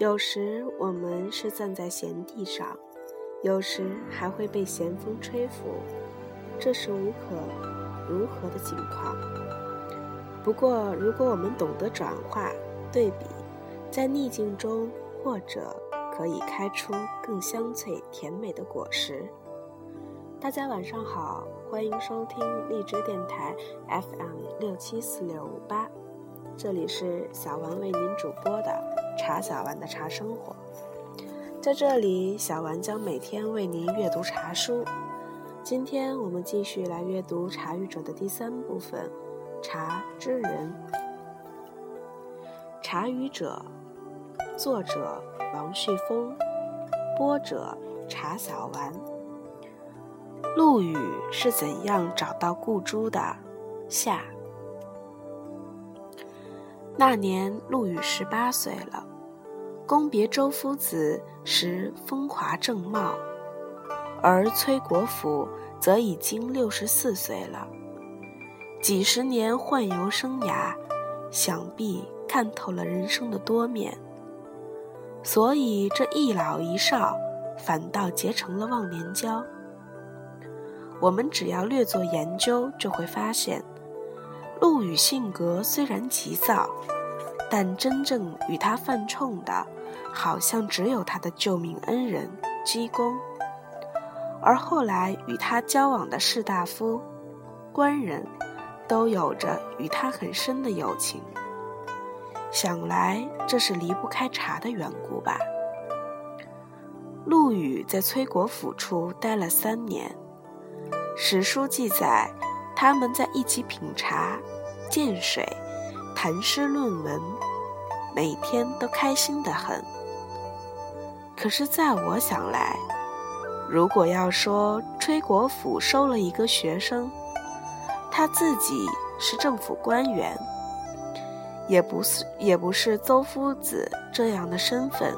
有时我们是站在闲地上，有时还会被咸风吹拂，这是无可如何的境况。不过，如果我们懂得转化、对比，在逆境中，或者可以开出更香脆甜美的果实。大家晚上好，欢迎收听荔枝电台 FM 六七四六五八，这里是小丸为您主播的茶小丸的茶生活。在这里，小丸将每天为您阅读茶书。今天我们继续来阅读《茶语者》的第三部分《茶之人》。《茶语者》，作者王旭峰，播者茶小丸。陆羽是怎样找到顾珠的？下。那年陆羽十八岁了，公别周夫子时风华正茂，而崔国府则已经六十四岁了。几十年宦游生涯，想必看透了人生的多面，所以这一老一少反倒结成了忘年交。我们只要略作研究，就会发现，陆羽性格虽然急躁，但真正与他犯冲的，好像只有他的救命恩人姬公，而后来与他交往的士大夫、官人，都有着与他很深的友情。想来这是离不开茶的缘故吧。陆羽在崔国府处待了三年。史书记载，他们在一起品茶、见水、谈诗论文，每天都开心得很。可是，在我想来，如果要说崔国府收了一个学生，他自己是政府官员，也不是也不是邹夫子这样的身份，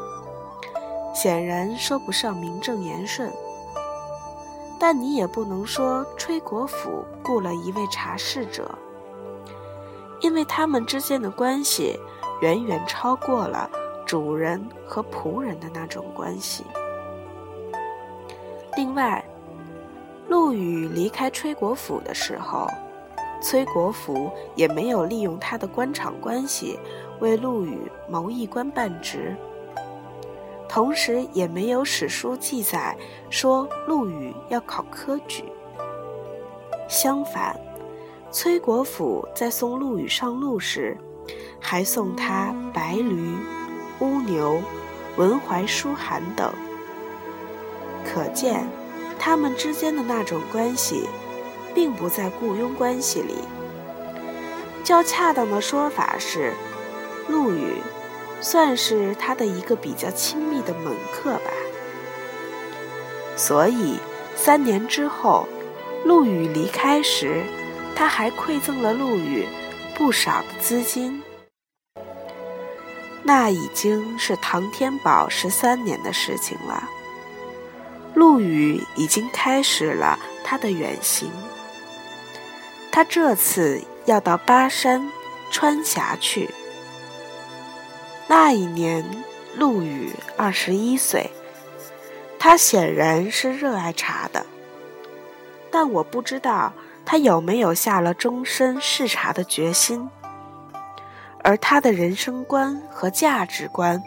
显然说不上名正言顺。但你也不能说崔国府雇了一位茶侍者，因为他们之间的关系远远超过了主人和仆人的那种关系。另外，陆羽离开崔国府的时候，崔国府也没有利用他的官场关系为陆羽谋一官半职。同时，也没有史书记载说陆羽要考科举。相反，崔国府在送陆羽上路时，还送他白驴、乌牛、文怀书函等。可见，他们之间的那种关系，并不在雇佣关系里。较恰当的说法是，陆羽。算是他的一个比较亲密的门客吧。所以三年之后，陆羽离开时，他还馈赠了陆羽不少的资金。那已经是唐天宝十三年的事情了。陆羽已经开始了他的远行。他这次要到巴山、川峡去。那一年，陆羽二十一岁，他显然是热爱茶的，但我不知道他有没有下了终身视察的决心。而他的人生观和价值观，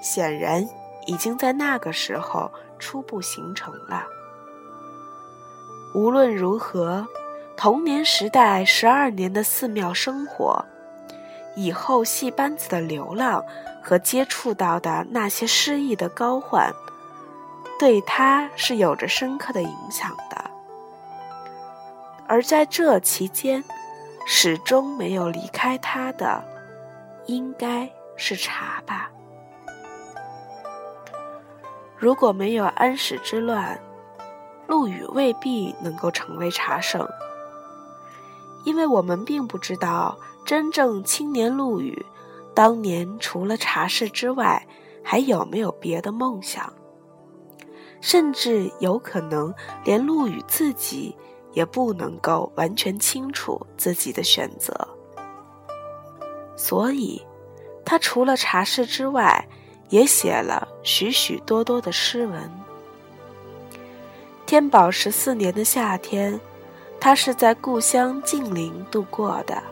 显然已经在那个时候初步形成了。无论如何，童年时代十二年的寺庙生活。以后戏班子的流浪和接触到的那些诗意的高唤，对他是有着深刻的影响的。而在这期间，始终没有离开他的，应该是茶吧。如果没有安史之乱，陆羽未必能够成为茶圣，因为我们并不知道。真正青年陆羽，当年除了茶室之外，还有没有别的梦想？甚至有可能连陆羽自己也不能够完全清楚自己的选择。所以，他除了茶室之外，也写了许许多多的诗文。天宝十四年的夏天，他是在故乡晋陵度过的。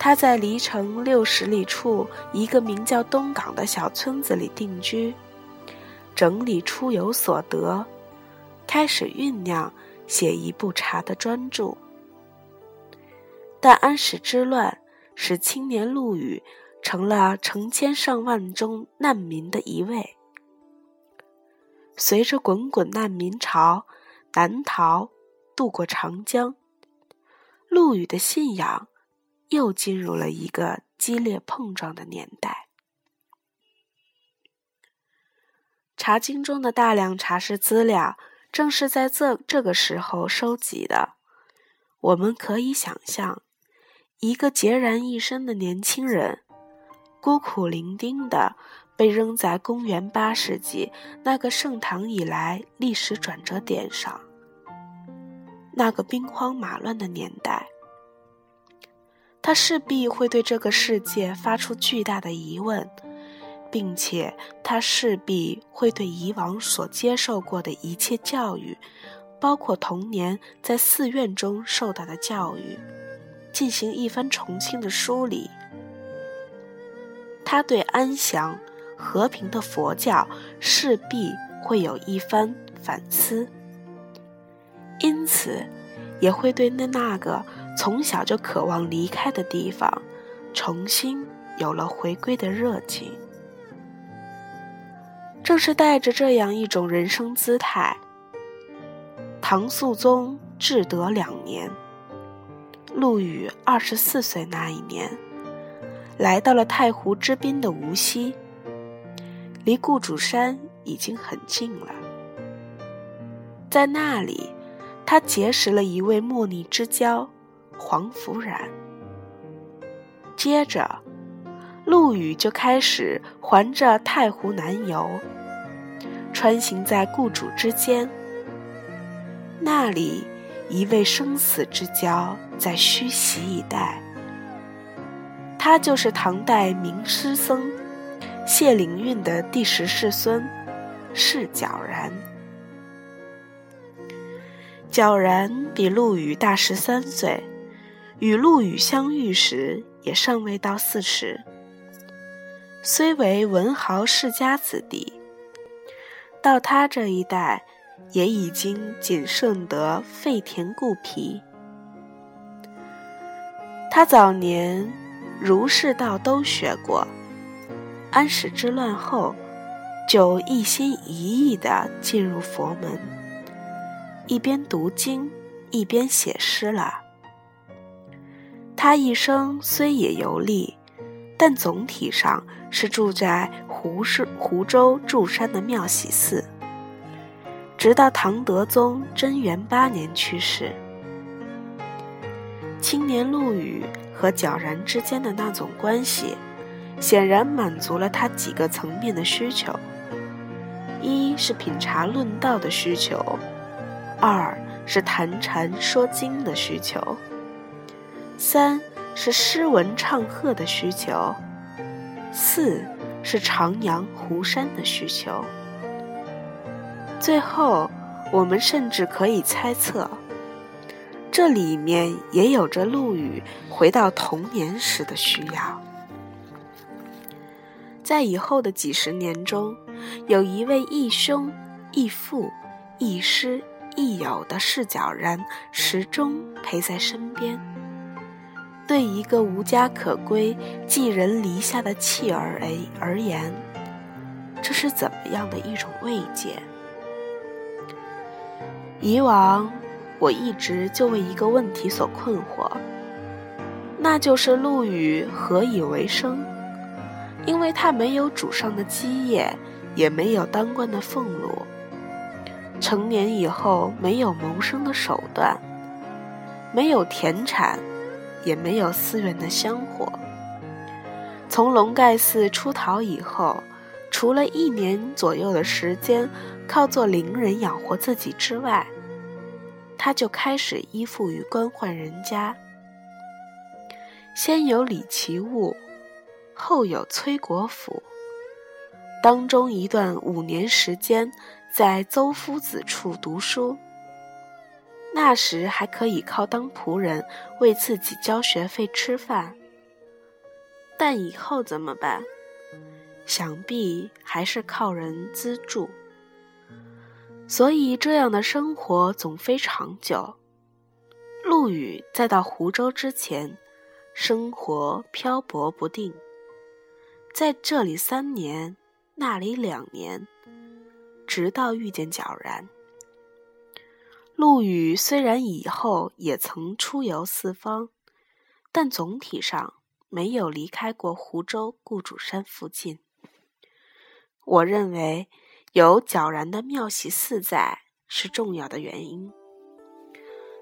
他在离城六十里处一个名叫东港的小村子里定居，整理出游所得，开始酝酿写一部茶的专著。但安史之乱使青年陆羽成了成千上万中难民的一位。随着滚滚难民潮南逃，渡过长江，陆羽的信仰又进入了一个激烈碰撞的年代。茶经中的大量茶事资料，正是在这这个时候收集的。我们可以想象。一个孑然一身的年轻人，孤苦伶仃的被扔在公元八世纪那个盛唐以来历史转折点上，那个兵荒马乱的年代，他势必会对这个世界发出巨大的疑问，并且他势必会对以往所接受过的一切教育，包括童年在寺院中受到的教育。进行一番重新的梳理，他对安详、和平的佛教势必会有一番反思，因此也会对那那个从小就渴望离开的地方，重新有了回归的热情。正是带着这样一种人生姿态，唐肃宗至德两年。陆羽二十四岁那一年，来到了太湖之滨的无锡，离顾主山已经很近了。在那里，他结识了一位莫逆之交黄福然。接着，陆羽就开始环着太湖南游，穿行在雇主之间，那里。一位生死之交在虚席以待，他就是唐代名诗僧谢灵运的第十世孙释皎然。皎然比陆羽大十三岁，与陆羽相遇时也尚未到四十。虽为文豪世家子弟，到他这一代。也已经仅剩得废田固皮。他早年儒释道都学过，安史之乱后，就一心一意地进入佛门，一边读经，一边写诗了。他一生虽也游历，但总体上是住在湖是湖州祝山的妙喜寺。直到唐德宗贞元八年去世，青年陆羽和皎然之间的那种关系，显然满足了他几个层面的需求：一是品茶论道的需求，二是谈禅说经的需求，三是诗文唱和的需求，四是徜徉湖山的需求。最后，我们甚至可以猜测，这里面也有着陆羽回到童年时的需要。在以后的几十年中，有一位亦兄、亦父、亦师、亦友的视角人始终陪在身边。对一个无家可归、寄人篱下的弃儿而而言，这是怎么样的一种慰藉？以往，我一直就为一个问题所困惑，那就是陆羽何以为生？因为他没有主上的基业，也没有当官的俸禄，成年以后没有谋生的手段，没有田产，也没有寺院的香火。从龙盖寺出逃以后。除了一年左右的时间靠做伶人养活自己之外，他就开始依附于官宦人家。先有李奇物，后有崔国府，当中一段五年时间在邹夫子处读书。那时还可以靠当仆人为自己交学费吃饭，但以后怎么办？想必还是靠人资助。所以这样的生活总非长久。陆羽在到湖州之前，生活漂泊不定，在这里三年，那里两年，直到遇见皎然。陆羽虽然以后也曾出游四方，但总体上没有离开过湖州顾主山附近。我认为有皎然的妙喜寺在是重要的原因。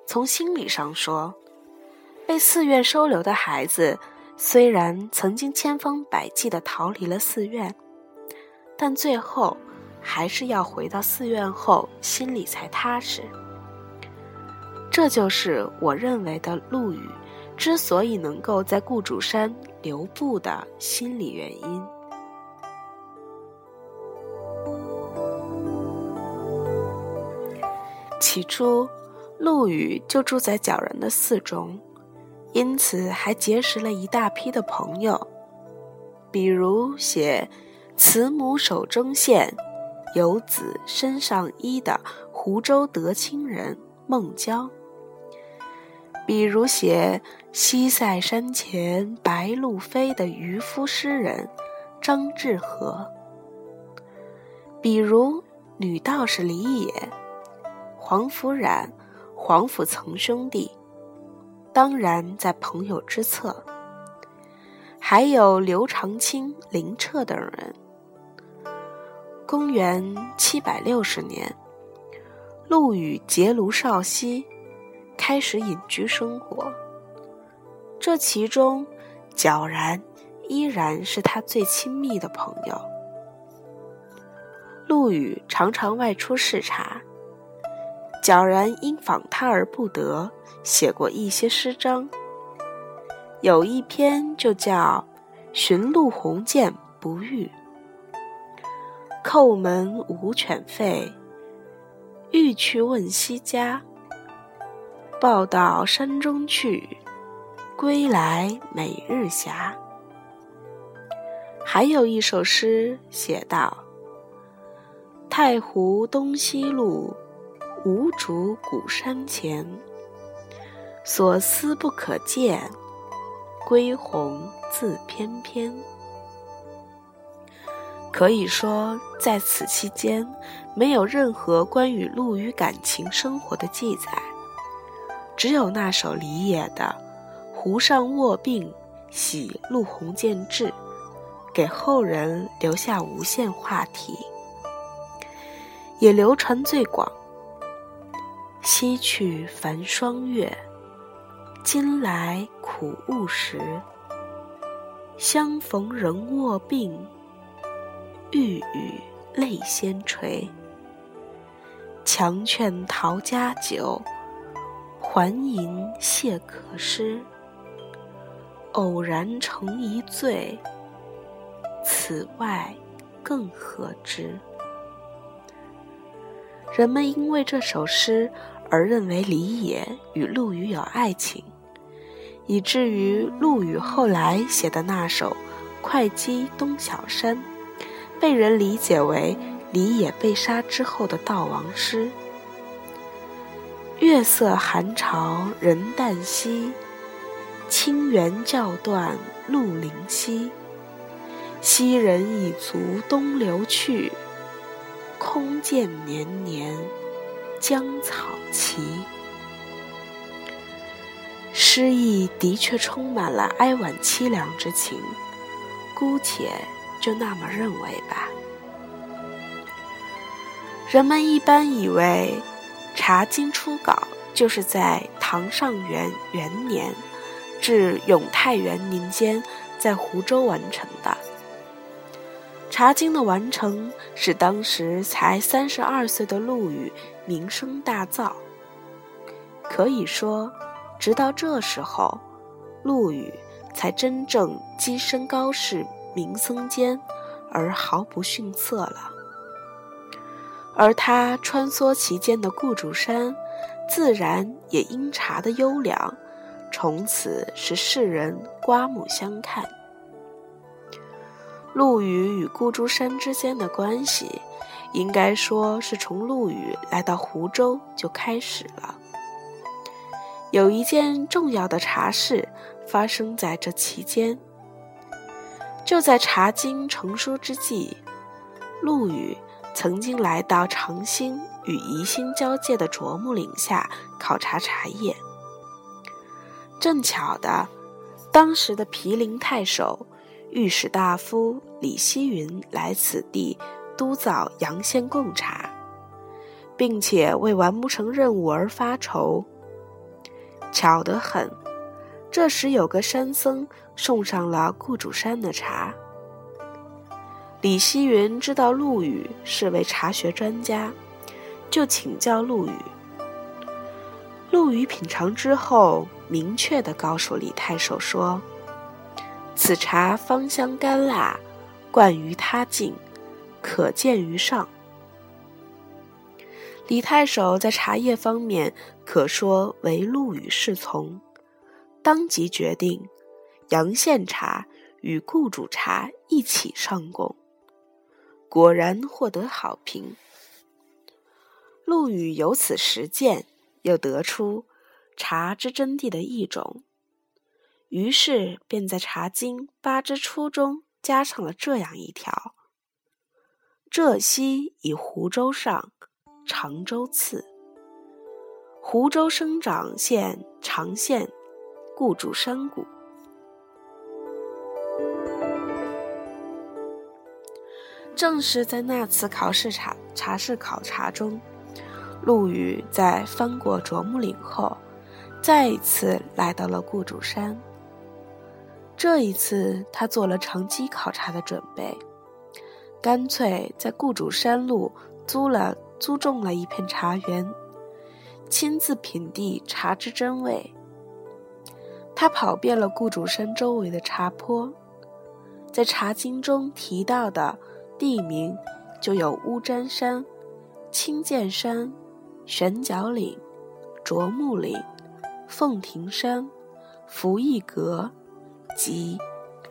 从心理上说，被寺院收留的孩子，虽然曾经千方百计的逃离了寺院，但最后还是要回到寺院后，心里才踏实。这就是我认为的陆羽之所以能够在顾主山留步的心理原因。起初，陆羽就住在皎然的寺中，因此还结识了一大批的朋友，比如写“慈母手中线，游子身上衣”的湖州德清人孟郊。比如写“西塞山前白鹭飞”的渔夫诗人张志和；比如女道士李野、黄甫冉、黄甫曾兄弟，当然在朋友之侧；还有刘长卿、林彻等人。公元七百六十年，陆羽结庐少溪。开始隐居生活，这其中，皎然依然是他最亲密的朋友。陆羽常常外出视察，皎然因访他而不得，写过一些诗章。有一篇就叫《寻陆鸿渐不遇》，叩门无犬吠，欲去问西家。报到山中去，归来每日暇。还有一首诗写道：“太湖东西路，无主古山前。所思不可见，归鸿自翩翩。”可以说，在此期间，没有任何关于陆羽感情生活的记载。只有那首李野的《湖上卧病喜陆鸿渐至》，给后人留下无限话题，也流传最广。西去繁霜月，今来苦务时。相逢仍卧病，欲语泪先垂。强劝陶家酒。还吟谢客诗，偶然成一醉。此外，更何之？人们因为这首诗而认为李野与陆羽有爱情，以至于陆羽后来写的那首《会稽东小山》，被人理解为李野被杀之后的悼亡诗。月色寒潮人旦夕，清源教断陆灵溪。昔人已足东流去，空见年年江草齐。诗意的确充满了哀婉凄凉之情，姑且就那么认为吧。人们一般以为。《茶经》初稿就是在唐上元元年至永泰元年间在湖州完成的。《茶经》的完成使当时才三十二岁的陆羽名声大噪。可以说，直到这时候，陆羽才真正跻身高士名僧间，而毫不逊色了。而他穿梭其间的顾主山，自然也因茶的优良，从此使世人刮目相看。陆羽与顾祝山之间的关系，应该说是从陆羽来到湖州就开始了。有一件重要的茶事发生在这期间，就在《茶经》成书之际，陆羽曾经来到长兴与宜兴交界的卓木岭下考察茶叶。正巧的，当时的毗陵太守。御史大夫李希云来此地督造阳县贡茶，并且为完不成任务而发愁。巧得很，这时有个山僧送上了顾主山的茶。李希云知道陆羽是位茶学专家，就请教陆羽。陆羽品尝之后，明确地告诉李太守说。此茶芳香甘辣，冠于他境，可见于上。李太守在茶叶方面可说为陆羽侍从，当即决定阳县茶与顾主茶一起上贡，果然获得好评。陆羽由此实践，又得出茶之真谛的一种。于是便在《茶经》八之初中加上了这样一条：“浙西以湖州上，常州次。湖州生长县长县，故筑山谷。”正是在那次考试茶茶室考察中，陆羽在翻过啄木岭后，再一次来到了顾主山。这一次，他做了长期考察的准备，干脆在顾主山路租了租种了一片茶园，亲自品地茶之真味。他跑遍了顾主山周围的茶坡，在《茶经》中提到的地名就有乌毡山、青涧山、悬角岭、啄木岭、凤亭山、福义阁。及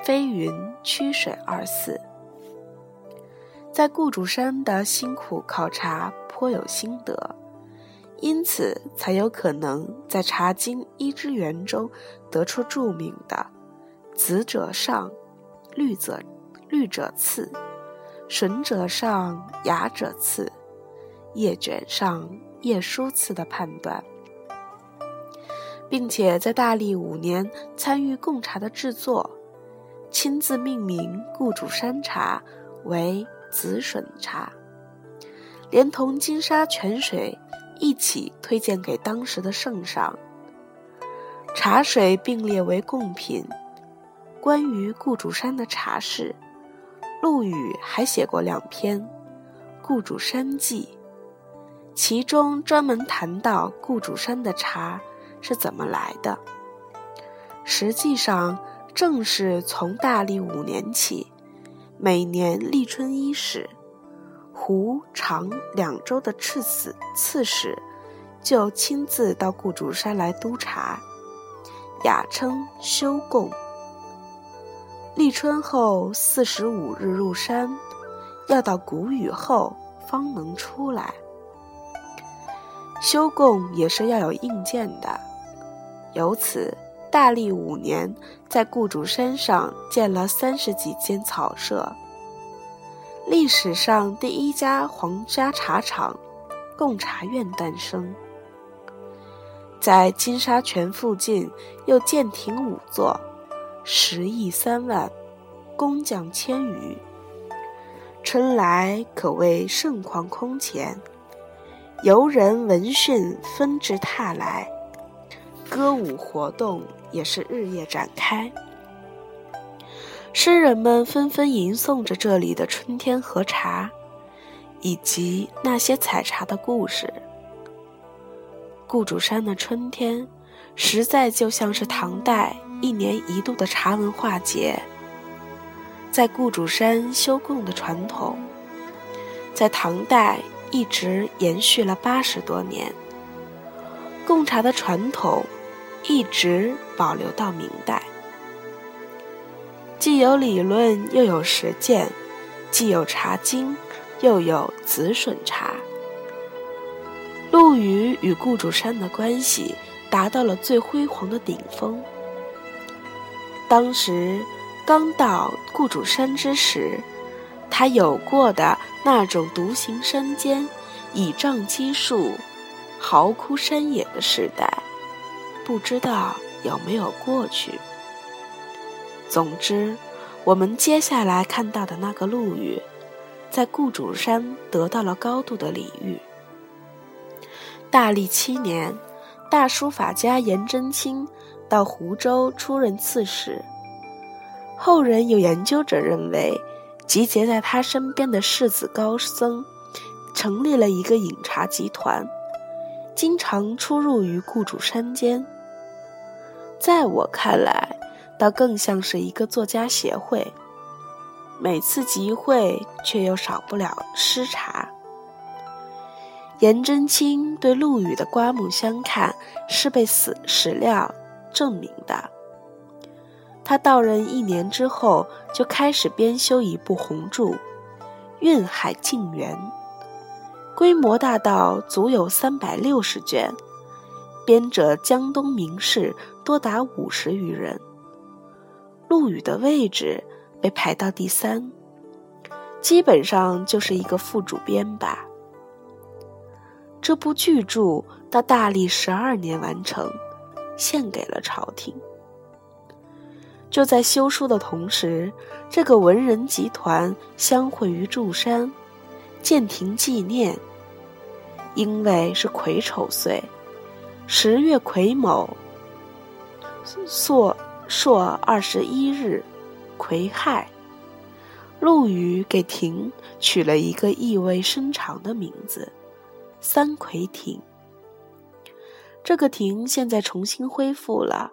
飞云曲水二寺，在顾主山的辛苦考察颇有心得，因此才有可能在《茶经》一之源中得出著名的“紫者上，绿者绿者次，笋者上，芽者次，叶卷上，叶舒次”的判断。并且在大历五年参与贡茶的制作，亲自命名顾主山茶为紫笋茶，连同金沙泉水一起推荐给当时的圣上。茶水并列为贡品。关于顾主山的茶事，陆羽还写过两篇《顾主山记》，其中专门谈到顾主山的茶。是怎么来的？实际上，正是从大历五年起，每年立春伊始，胡长两州的刺史刺史就亲自到顾主山来督察，雅称修贡。立春后四十五日入山，要到谷雨后方能出来。修贡也是要有硬件的。由此，大历五年，在雇主山上建了三十几间草舍。历史上第一家皇家茶厂——贡茶院诞生。在金沙泉附近又建亭五座，十亿三万，工匠千余。春来可谓盛况空前，游人闻讯纷至沓来。歌舞活动也是日夜展开，诗人们纷纷吟诵着这里的春天和茶，以及那些采茶的故事。顾主山的春天，实在就像是唐代一年一度的茶文化节。在顾主山修贡的传统，在唐代一直延续了八十多年。贡茶的传统一直保留到明代，既有理论又有实践，既有茶经又有紫笋茶。陆羽与顾主山的关系达到了最辉煌的顶峰。当时刚到顾主山之时，他有过的那种独行山间，倚杖击树。嚎哭山野的时代，不知道有没有过去。总之，我们接下来看到的那个陆羽，在顾主山得到了高度的礼遇。大历七年，大书法家颜真卿到湖州出任刺史。后人有研究者认为，集结在他身边的世子高僧，成立了一个饮茶集团。经常出入于雇主山间，在我看来，倒更像是一个作家协会。每次集会，却又少不了诗茶。颜真卿对陆羽的刮目相看，是被史史料证明的。他到任一年之后，就开始编修一部红著《运海静园》。规模大到足有三百六十卷，编者江东名士多达五十余人。陆羽的位置被排到第三，基本上就是一个副主编吧。这部巨著到大历十二年完成，献给了朝廷。就在修书的同时，这个文人集团相会于祝山，建亭纪念。因为是癸丑岁，十月癸卯，朔朔二十一日，癸亥，陆羽给亭取了一个意味深长的名字——三葵亭。这个亭现在重新恢复了，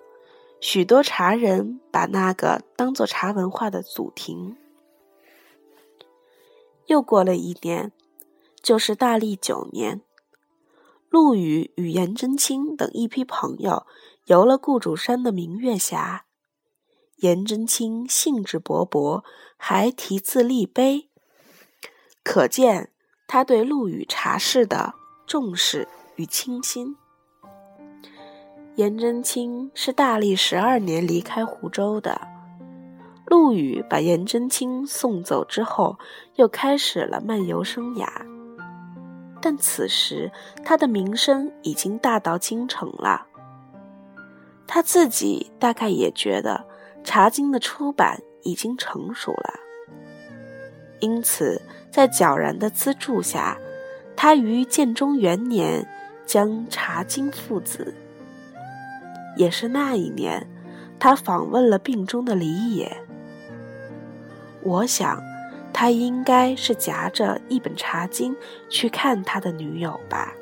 许多茶人把那个当做茶文化的祖庭。又过了一年，就是大历九年。陆羽与颜真卿等一批朋友游了顾主山的明月峡，颜真卿兴致勃勃，还题字立碑，可见他对陆羽茶事的重视与倾心。颜真卿是大历十二年离开湖州的，陆羽把颜真卿送走之后，又开始了漫游生涯。但此时，他的名声已经大到京城了。他自己大概也觉得《茶经》的出版已经成熟了，因此在皎然的资助下，他于建中元年将《茶经》父子。也是那一年，他访问了病中的李野。我想。他应该是夹着一本《茶经》去看他的女友吧。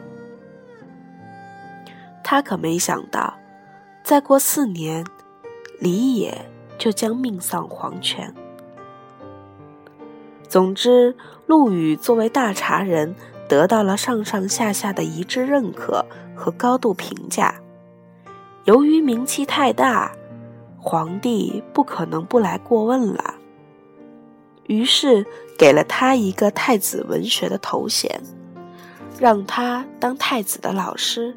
他可没想到，再过四年，李野就将命丧黄泉。总之，陆羽作为大茶人，得到了上上下下的一致认可和高度评价。由于名气太大，皇帝不可能不来过问了。于是给了他一个太子文学的头衔，让他当太子的老师。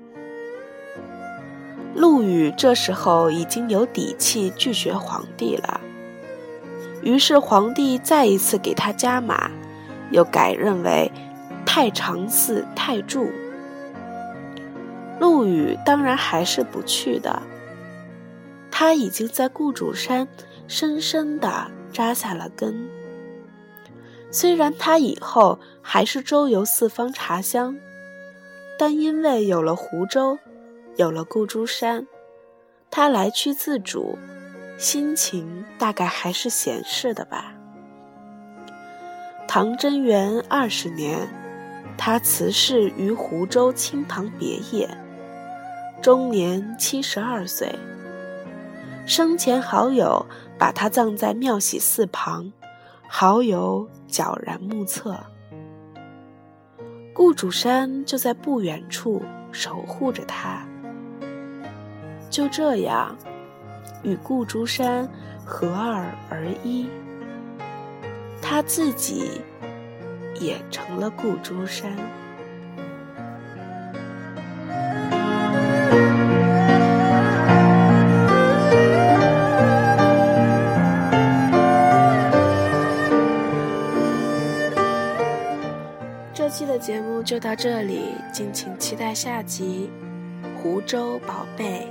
陆羽这时候已经有底气拒绝皇帝了，于是皇帝再一次给他加码，又改任为太常寺太助。陆羽当然还是不去的，他已经在顾主山深深地扎下了根。虽然他以后还是周游四方茶乡，但因为有了湖州，有了顾渚山，他来去自主，心情大概还是闲适的吧。唐贞元二十年，他辞世于湖州清塘别业，终年七十二岁。生前好友把他葬在庙喜寺旁。好友皎然目测。顾主山就在不远处守护着他。就这样，与顾竹山合二而一，他自己也成了顾竹山。的节目就到这里，敬请期待下集《湖州宝贝》。